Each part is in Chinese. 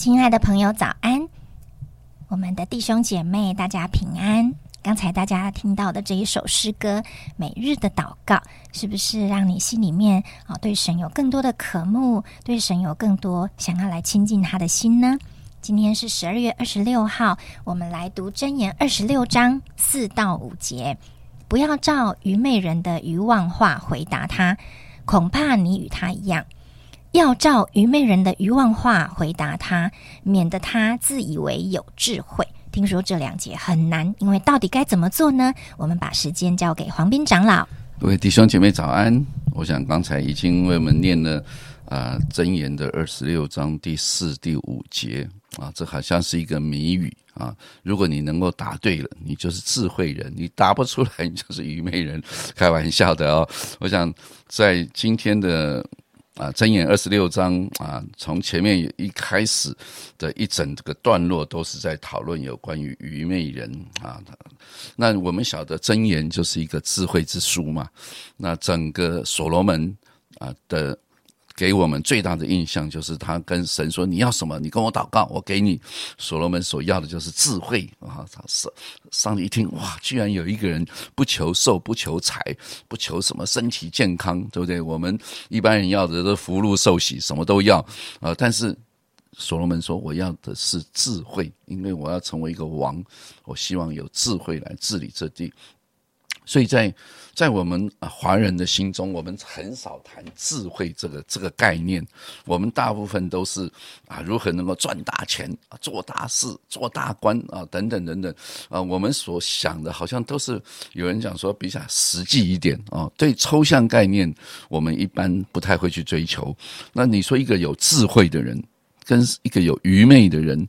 亲爱的朋友，早安！我们的弟兄姐妹，大家平安。刚才大家听到的这一首诗歌《每日的祷告》，是不是让你心里面啊对神有更多的渴慕，对神有更多想要来亲近他的心呢？今天是十二月二十六号，我们来读箴言二十六章四到五节。不要照愚昧人的愚妄话回答他，恐怕你与他一样。要照愚昧人的愚妄话回答他，免得他自以为有智慧。听说这两节很难，因为到底该怎么做呢？我们把时间交给黄斌长老。各位弟兄姐妹早安！我想刚才已经为我们念了啊真言的二十六章第四、第五节啊，这好像是一个谜语啊。如果你能够答对了，你就是智慧人；你答不出来，你就是愚昧人。开玩笑的哦。我想在今天的。啊，真言二十六章啊，从前面一开始的一整个段落，都是在讨论有关于愚昧人啊。那我们晓得真言就是一个智慧之书嘛。那整个所罗门啊的。给我们最大的印象就是他跟神说：“你要什么？你跟我祷告，我给你。”所罗门所要的就是智慧啊！他上上帝一听，哇，居然有一个人不求寿，不求财，不求什么身体健康，对不对？我们一般人要的都福禄寿喜，什么都要啊！但是所罗门说：“我要的是智慧，因为我要成为一个王，我希望有智慧来治理这地。”所以在在我们华人的心中，我们很少谈智慧这个这个概念。我们大部分都是啊，如何能够赚大钱啊，做大事、做大官啊，等等等等啊。我们所想的，好像都是有人讲说比较实际一点啊。对抽象概念，我们一般不太会去追求。那你说一个有智慧的人，跟一个有愚昧的人，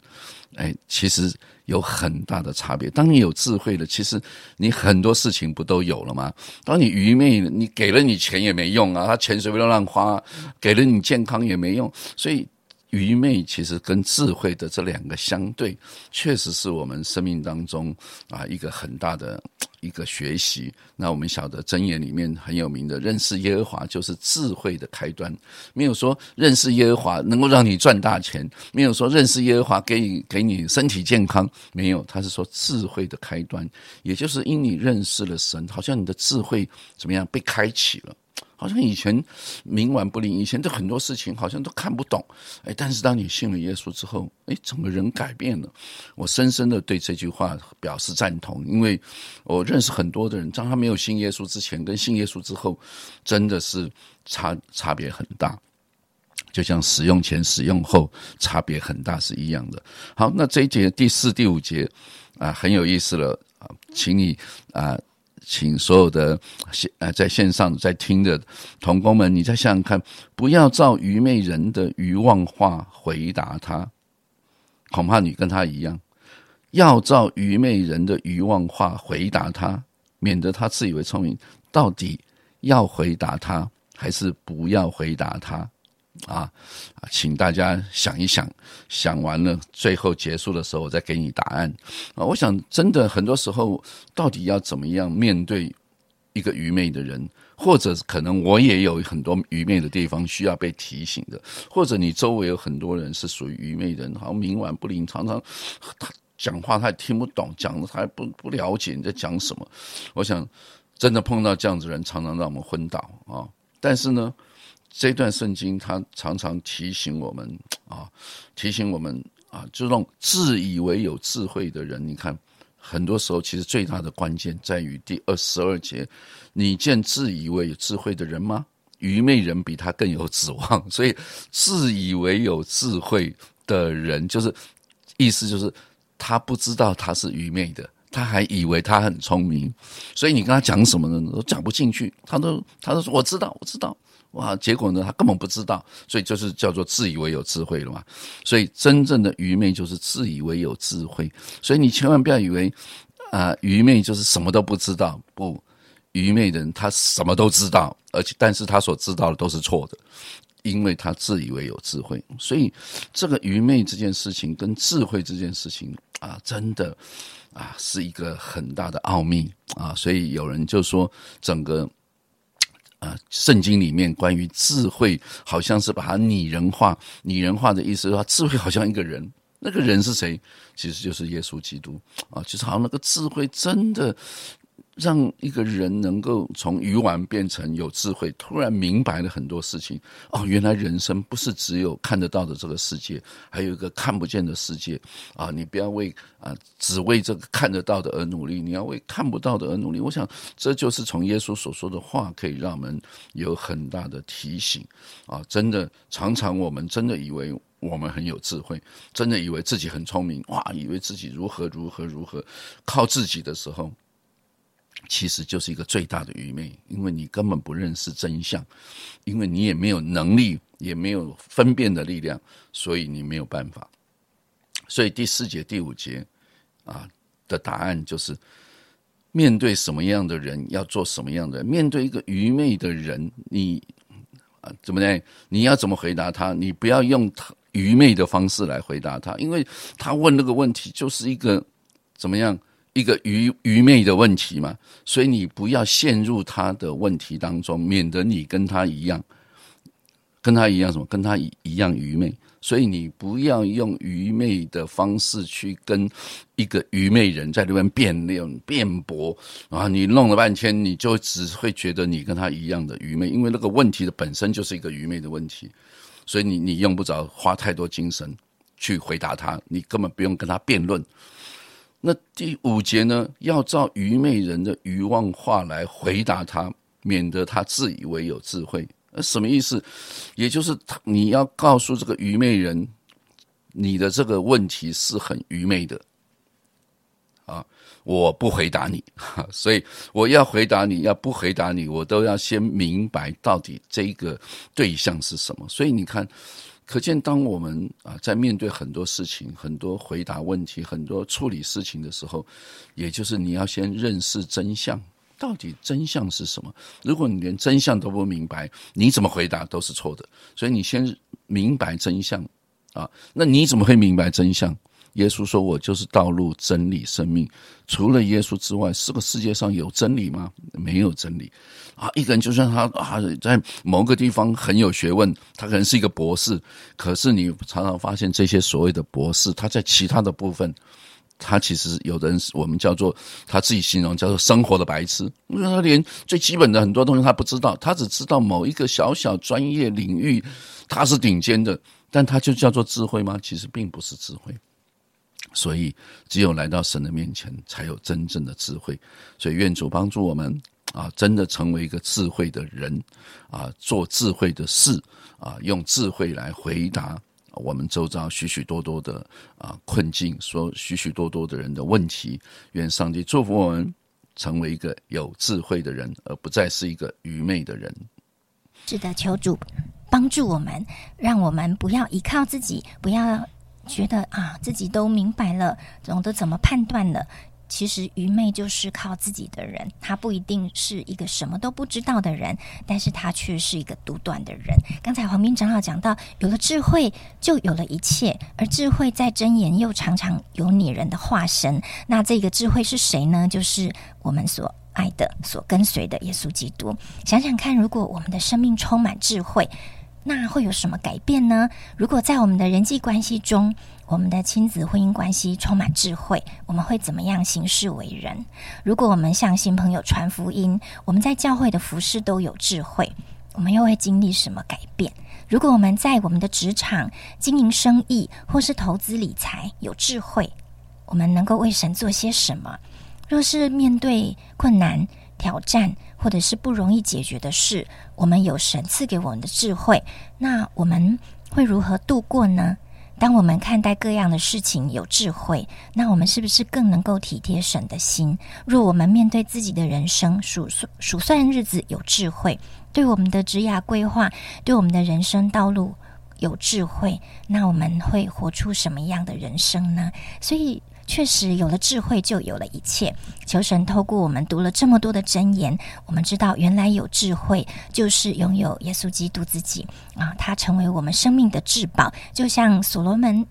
哎，其实。有很大的差别。当你有智慧了，其实你很多事情不都有了吗？当你愚昧，你给了你钱也没用啊，他钱随便乱花，给了你健康也没用，所以。愚昧其实跟智慧的这两个相对，确实是我们生命当中啊一个很大的一个学习。那我们晓得箴言里面很有名的，认识耶和华就是智慧的开端。没有说认识耶和华能够让你赚大钱，没有说认识耶和华给你给你身体健康，没有，他是说智慧的开端，也就是因你认识了神，好像你的智慧怎么样被开启了。好像以前冥顽不灵，以前的很多事情好像都看不懂，哎，但是当你信了耶稣之后，哎，整个人改变了。我深深的对这句话表示赞同，因为我认识很多的人，当他没有信耶稣之前跟信耶稣之后，真的是差差别很大，就像使用前、使用后差别很大是一样的。好，那这一节第四、第五节啊，很有意思了啊，请你啊。请所有的线呃在线上在听的同工们，你再想想看，不要照愚昧人的愚妄话回答他，恐怕你跟他一样；要照愚昧人的愚妄话回答他，免得他自以为聪明。到底要回答他，还是不要回答他？啊啊，请大家想一想，想完了，最后结束的时候，我再给你答案啊！我想，真的很多时候，到底要怎么样面对一个愚昧的人，或者可能我也有很多愚昧的地方需要被提醒的，或者你周围有很多人是属于愚昧人，好像冥顽不灵，常常他讲话他也听不懂，讲的他也不不了解你在讲什么。我想，真的碰到这样子人，常常让我们昏倒啊！但是呢？这段圣经，它常常提醒我们啊，提醒我们啊，这种自以为有智慧的人，你看，很多时候其实最大的关键在于第二十二节：你见自以为有智慧的人吗？愚昧人比他更有指望。所以，自以为有智慧的人，就是意思就是他不知道他是愚昧的，他还以为他很聪明，所以你跟他讲什么呢？都讲不进去。他都他都说我知道，我知道。哇！结果呢，他根本不知道，所以就是叫做自以为有智慧了嘛。所以真正的愚昧就是自以为有智慧。所以你千万不要以为啊，愚昧就是什么都不知道。不，愚昧的人他什么都知道，而且但是他所知道的都是错的，因为他自以为有智慧。所以这个愚昧这件事情跟智慧这件事情啊，真的啊是一个很大的奥秘啊。所以有人就说整个。啊，圣经里面关于智慧，好像是把它拟人化。拟人化的意思说，智慧好像一个人，那个人是谁？其实就是耶稣基督啊，就是好像那个智慧真的。让一个人能够从愚顽变成有智慧，突然明白了很多事情。哦，原来人生不是只有看得到的这个世界，还有一个看不见的世界啊！你不要为啊只为这个看得到的而努力，你要为看不到的而努力。我想这就是从耶稣所说的话，可以让我们有很大的提醒啊！真的，常常我们真的以为我们很有智慧，真的以为自己很聪明，哇，以为自己如何如何如何，靠自己的时候。其实就是一个最大的愚昧，因为你根本不认识真相，因为你也没有能力，也没有分辨的力量，所以你没有办法。所以第四节、第五节啊的答案就是：面对什么样的人要做什么样的。面对一个愚昧的人，你啊怎么呢？你要怎么回答他？你不要用愚昧的方式来回答他，因为他问那个问题就是一个怎么样？一个愚愚昧的问题嘛，所以你不要陷入他的问题当中，免得你跟他一样，跟他一样什么？跟他一一样愚昧。所以你不要用愚昧的方式去跟一个愚昧人在那边辩论辩驳啊！你弄了半天，你就只会觉得你跟他一样的愚昧，因为那个问题的本身就是一个愚昧的问题，所以你你用不着花太多精神去回答他，你根本不用跟他辩论。那第五节呢？要照愚昧人的愚妄话来回答他，免得他自以为有智慧。呃，什么意思？也就是你要告诉这个愚昧人，你的这个问题是很愚昧的。啊，我不回答你，所以我要回答你，要不回答你，我都要先明白到底这个对象是什么。所以你看。可见，当我们啊在面对很多事情、很多回答问题、很多处理事情的时候，也就是你要先认识真相，到底真相是什么？如果你连真相都不明白，你怎么回答都是错的。所以你先明白真相啊，那你怎么会明白真相？耶稣说：“我就是道路、真理、生命。除了耶稣之外，这个世界上有真理吗？没有真理。啊，一个人就算他啊，在某个地方很有学问，他可能是一个博士，可是你常常发现这些所谓的博士，他在其他的部分，他其实有的人我们叫做他自己形容叫做生活的白痴，因为他连最基本的很多东西他不知道，他只知道某一个小小专业领域他是顶尖的，但他就叫做智慧吗？其实并不是智慧。”所以，只有来到神的面前，才有真正的智慧。所以，愿主帮助我们啊，真的成为一个智慧的人啊，做智慧的事啊，用智慧来回答我们周遭许许多多的啊困境，说许许多多的人的问题。愿上帝祝福我们，成为一个有智慧的人，而不再是一个愚昧的人。是的，求主帮助我们，让我们不要依靠自己，不要。觉得啊，自己都明白了，懂得怎么判断了。其实愚昧就是靠自己的人，他不一定是一个什么都不知道的人，但是他却是一个独断的人。刚才黄斌长老讲到，有了智慧就有了一切，而智慧在真言又常常有拟人的化身。那这个智慧是谁呢？就是我们所爱的、所跟随的耶稣基督。想想看，如果我们的生命充满智慧。那会有什么改变呢？如果在我们的人际关系中，我们的亲子婚姻关系充满智慧，我们会怎么样行事为人？如果我们向新朋友传福音，我们在教会的服饰都有智慧，我们又会经历什么改变？如果我们在我们的职场经营生意或是投资理财有智慧，我们能够为神做些什么？若是面对困难挑战，或者是不容易解决的事，我们有神赐给我们的智慧，那我们会如何度过呢？当我们看待各样的事情有智慧，那我们是不是更能够体贴神的心？若我们面对自己的人生数数数算日子有智慧，对我们的职业规划，对我们的人生道路有智慧，那我们会活出什么样的人生呢？所以。确实，有了智慧就有了一切。求神透过我们读了这么多的真言，我们知道原来有智慧就是拥有耶稣基督自己啊，他成为我们生命的至宝。就像所罗门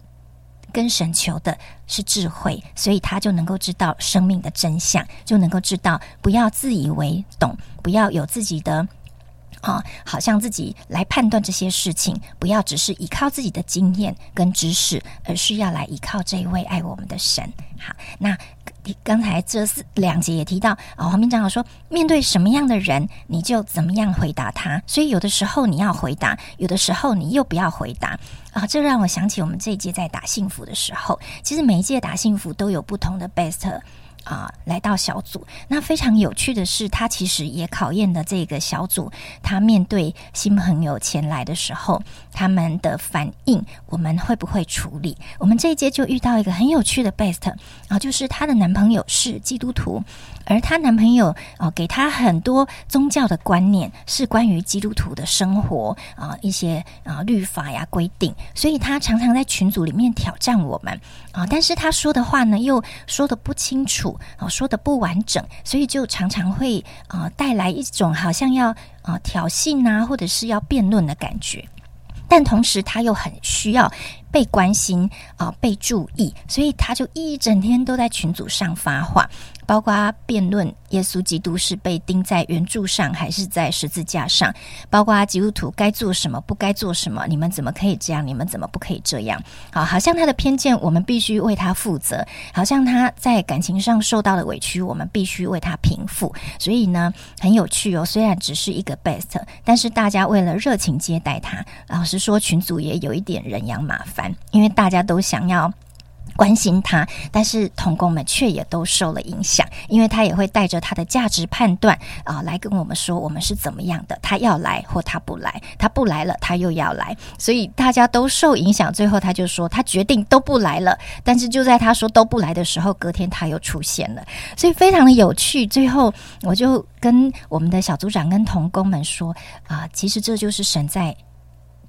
跟神求的是智慧，所以他就能够知道生命的真相，就能够知道不要自以为懂，不要有自己的啊，好像自己来判断这些事情，不要只是依靠自己的经验跟知识，而是要来依靠这一位爱我们的神。好，那刚才这四两节也提到啊，黄明长老说，面对什么样的人，你就怎么样回答他。所以有的时候你要回答，有的时候你又不要回答啊。这让我想起我们这一届在打幸福的时候，其实每一届打幸福都有不同的 best。啊，来到小组，那非常有趣的是，他其实也考验的这个小组，他面对新朋友前来的时候，他们的反应，我们会不会处理？我们这一届就遇到一个很有趣的 best 啊，就是她的男朋友是基督徒。而她男朋友啊，给她很多宗教的观念，是关于基督徒的生活啊，一些啊律法呀规定，所以她常常在群组里面挑战我们啊。但是她说的话呢，又说的不清楚啊，说的不完整，所以就常常会啊带来一种好像要啊挑衅啊，或者是要辩论的感觉。但同时，他又很需要被关心啊，被注意，所以他就一整天都在群组上发话。包括辩论耶稣基督是被钉在圆柱上还是在十字架上，包括阿基督徒该做什么不该做什么，你们怎么可以这样？你们怎么不可以这样？好，好像他的偏见，我们必须为他负责；好像他在感情上受到的委屈，我们必须为他平复。所以呢，很有趣哦。虽然只是一个 best，但是大家为了热情接待他，老实说，群组也有一点人仰马翻，因为大家都想要。关心他，但是童工们却也都受了影响，因为他也会带着他的价值判断啊来跟我们说我们是怎么样的。他要来或他不来，他不来了，他又要来，所以大家都受影响。最后他就说他决定都不来了。但是就在他说都不来的时候，隔天他又出现了，所以非常的有趣。最后我就跟我们的小组长跟童工们说啊，其实这就是神在。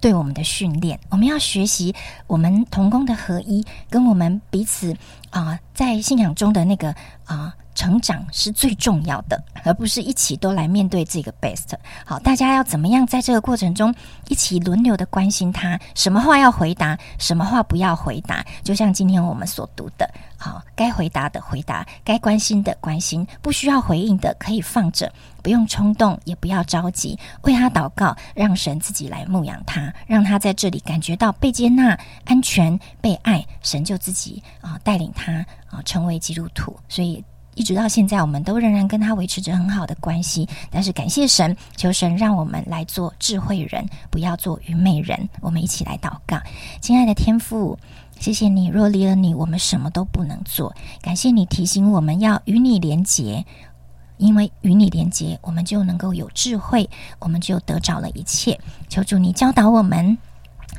对我们的训练，我们要学习我们同工的合一，跟我们彼此啊，在信仰中的那个啊。成长是最重要的，而不是一起都来面对这个 best。好，大家要怎么样在这个过程中一起轮流的关心他？什么话要回答，什么话不要回答？就像今天我们所读的，好，该回答的回答，该关心的关心，不需要回应的可以放着，不用冲动，也不要着急，为他祷告，让神自己来牧养他，让他在这里感觉到被接纳、安全、被爱，神就自己啊带领他啊成为基督徒。所以。一直到现在，我们都仍然跟他维持着很好的关系。但是感谢神，求神让我们来做智慧人，不要做愚昧人。我们一起来祷告，亲爱的天父，谢谢你。若离了你，我们什么都不能做。感谢你提醒我们要与你连结，因为与你连结，我们就能够有智慧，我们就得着了一切。求主你教导我们，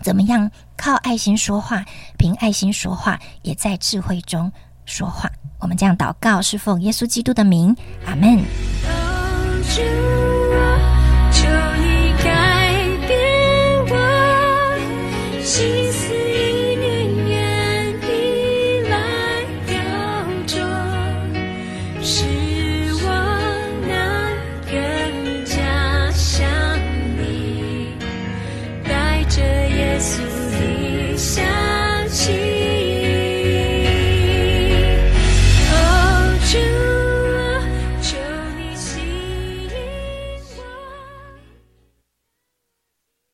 怎么样靠爱心说话，凭爱心说话，也在智慧中说话。我们这样祷告，是奉耶稣基督的名，阿门。